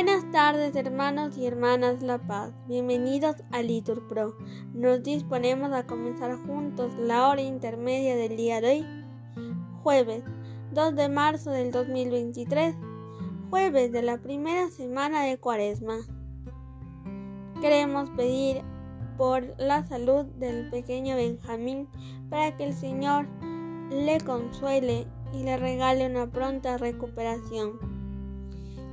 Buenas tardes hermanos y hermanas La Paz, bienvenidos a Litur Pro. Nos disponemos a comenzar juntos la hora intermedia del día de hoy, jueves 2 de marzo del 2023, jueves de la primera semana de Cuaresma. Queremos pedir por la salud del pequeño Benjamín para que el Señor le consuele y le regale una pronta recuperación.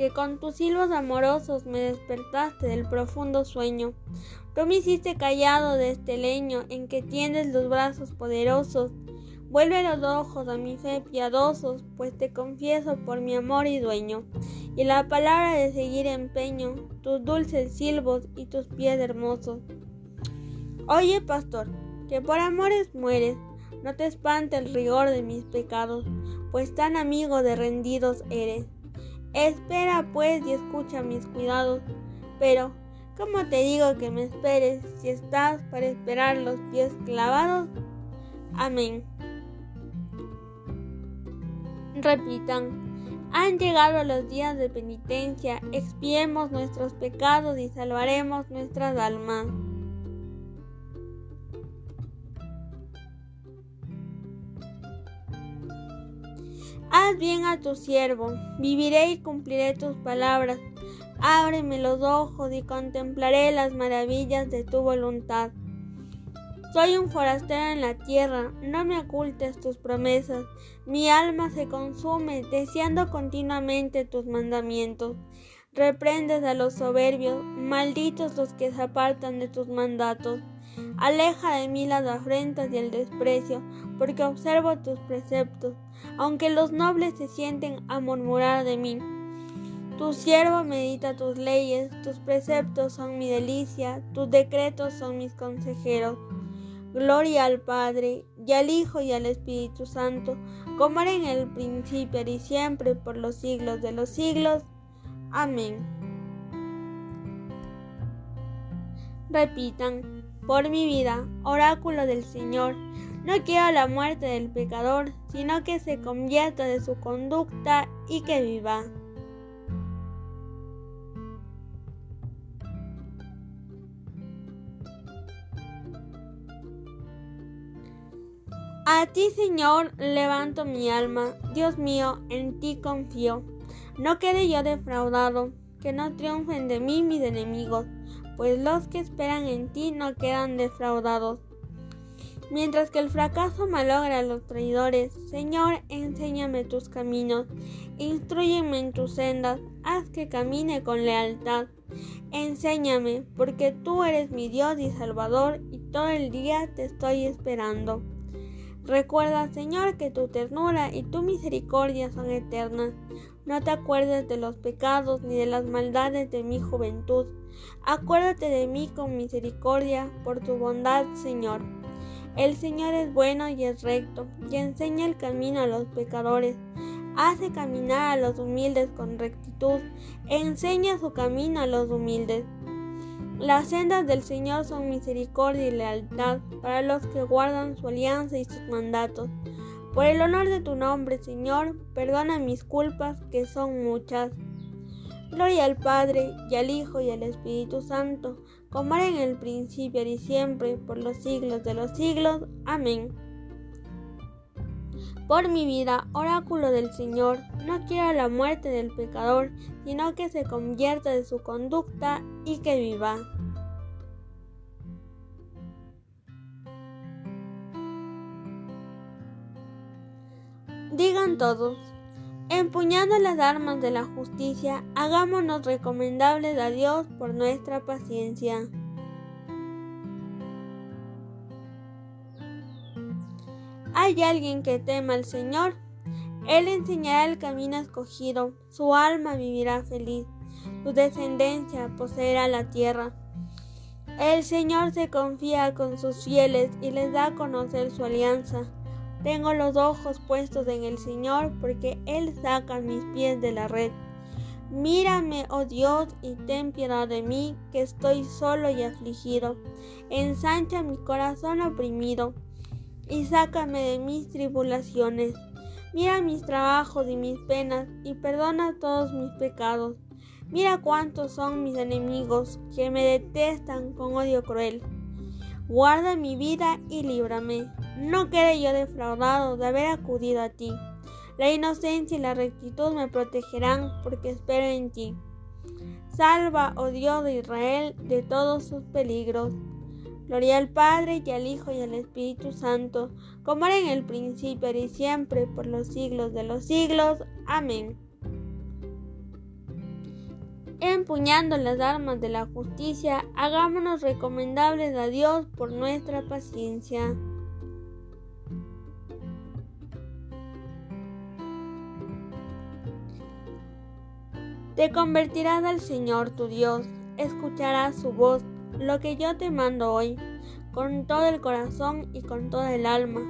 que con tus silbos amorosos me despertaste del profundo sueño. Tú me hiciste callado de este leño en que tiendes los brazos poderosos. Vuelve los ojos a mi fe piadosos, pues te confieso por mi amor y dueño, y la palabra de seguir empeño, tus dulces silbos y tus pies hermosos. Oye, pastor, que por amores mueres, no te espante el rigor de mis pecados, pues tan amigo de rendidos eres. Espera pues y escucha mis cuidados. Pero, ¿cómo te digo que me esperes si estás para esperar los pies clavados? Amén. Repitan, han llegado los días de penitencia, expiemos nuestros pecados y salvaremos nuestras almas. Haz bien a tu siervo, viviré y cumpliré tus palabras. Ábreme los ojos y contemplaré las maravillas de tu voluntad. Soy un forastero en la tierra, no me ocultes tus promesas. Mi alma se consume deseando continuamente tus mandamientos. Reprendes a los soberbios, malditos los que se apartan de tus mandatos. Aleja de mí las afrentas y el desprecio, porque observo tus preceptos, aunque los nobles se sienten a murmurar de mí. Tu siervo medita tus leyes, tus preceptos son mi delicia, tus decretos son mis consejeros. Gloria al Padre, y al Hijo, y al Espíritu Santo, como era en el principio y siempre, por los siglos de los siglos. Amén. Repitan, por mi vida, oráculo del Señor, no quiero la muerte del pecador, sino que se convierta de su conducta y que viva. A ti, Señor, levanto mi alma. Dios mío, en ti confío. No quede yo defraudado, que no triunfen de mí mis enemigos, pues los que esperan en ti no quedan defraudados. Mientras que el fracaso malogra a los traidores, Señor, enséñame tus caminos, instruyeme en tus sendas, haz que camine con lealtad. Enséñame, porque tú eres mi Dios y Salvador, y todo el día te estoy esperando. Recuerda, Señor, que tu ternura y tu misericordia son eternas. No te acuerdes de los pecados ni de las maldades de mi juventud. Acuérdate de mí con misericordia por tu bondad, Señor. El Señor es bueno y es recto, y enseña el camino a los pecadores. Hace caminar a los humildes con rectitud, enseña su camino a los humildes. Las sendas del Señor son misericordia y lealtad para los que guardan su alianza y sus mandatos. Por el honor de tu nombre, Señor, perdona mis culpas, que son muchas. Gloria al Padre, y al Hijo, y al Espíritu Santo, como era en el principio y siempre, por los siglos de los siglos. Amén. Por mi vida, oráculo del Señor, no quiero la muerte del pecador, sino que se convierta de su conducta y que viva. Digan todos, empuñando las armas de la justicia, hagámonos recomendables a Dios por nuestra paciencia. ¿Hay alguien que tema al Señor? Él enseñará el camino escogido, su alma vivirá feliz. Tu descendencia poseerá la tierra. El Señor se confía con sus fieles y les da a conocer su alianza. Tengo los ojos puestos en el Señor porque Él saca mis pies de la red. Mírame, oh Dios, y ten piedad de mí, que estoy solo y afligido. Ensancha mi corazón oprimido, y sácame de mis tribulaciones. Mira mis trabajos y mis penas, y perdona todos mis pecados. Mira cuántos son mis enemigos, que me detestan con odio cruel. Guarda mi vida y líbrame. No quede yo defraudado de haber acudido a ti. La inocencia y la rectitud me protegerán porque espero en ti. Salva, oh Dios de Israel, de todos sus peligros. Gloria al Padre y al Hijo y al Espíritu Santo, como era en el principio y siempre, por los siglos de los siglos. Amén. Empuñando las armas de la justicia, hagámonos recomendables a Dios por nuestra paciencia. Te convertirás al Señor tu Dios, escucharás su voz, lo que yo te mando hoy, con todo el corazón y con toda el alma,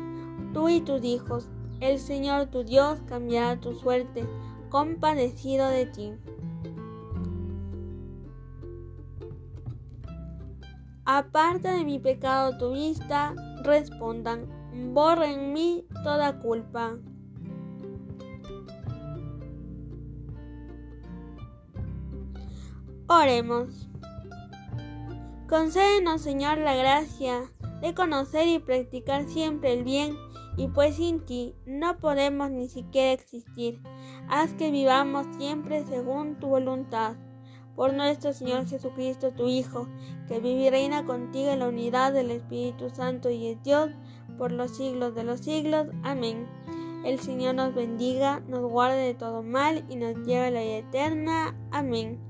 tú y tus hijos. El Señor tu Dios cambiará tu suerte, compadecido de ti. Aparta de mi pecado tu vista, respondan, borra en mí toda culpa. Oremos. Concédenos, Señor, la gracia de conocer y practicar siempre el bien, y pues sin ti no podemos ni siquiera existir. Haz que vivamos siempre según tu voluntad. Por nuestro Señor Jesucristo, tu Hijo, que vive y reina contigo en la unidad del Espíritu Santo y es Dios por los siglos de los siglos. Amén. El Señor nos bendiga, nos guarde de todo mal y nos lleve a la vida eterna. Amén.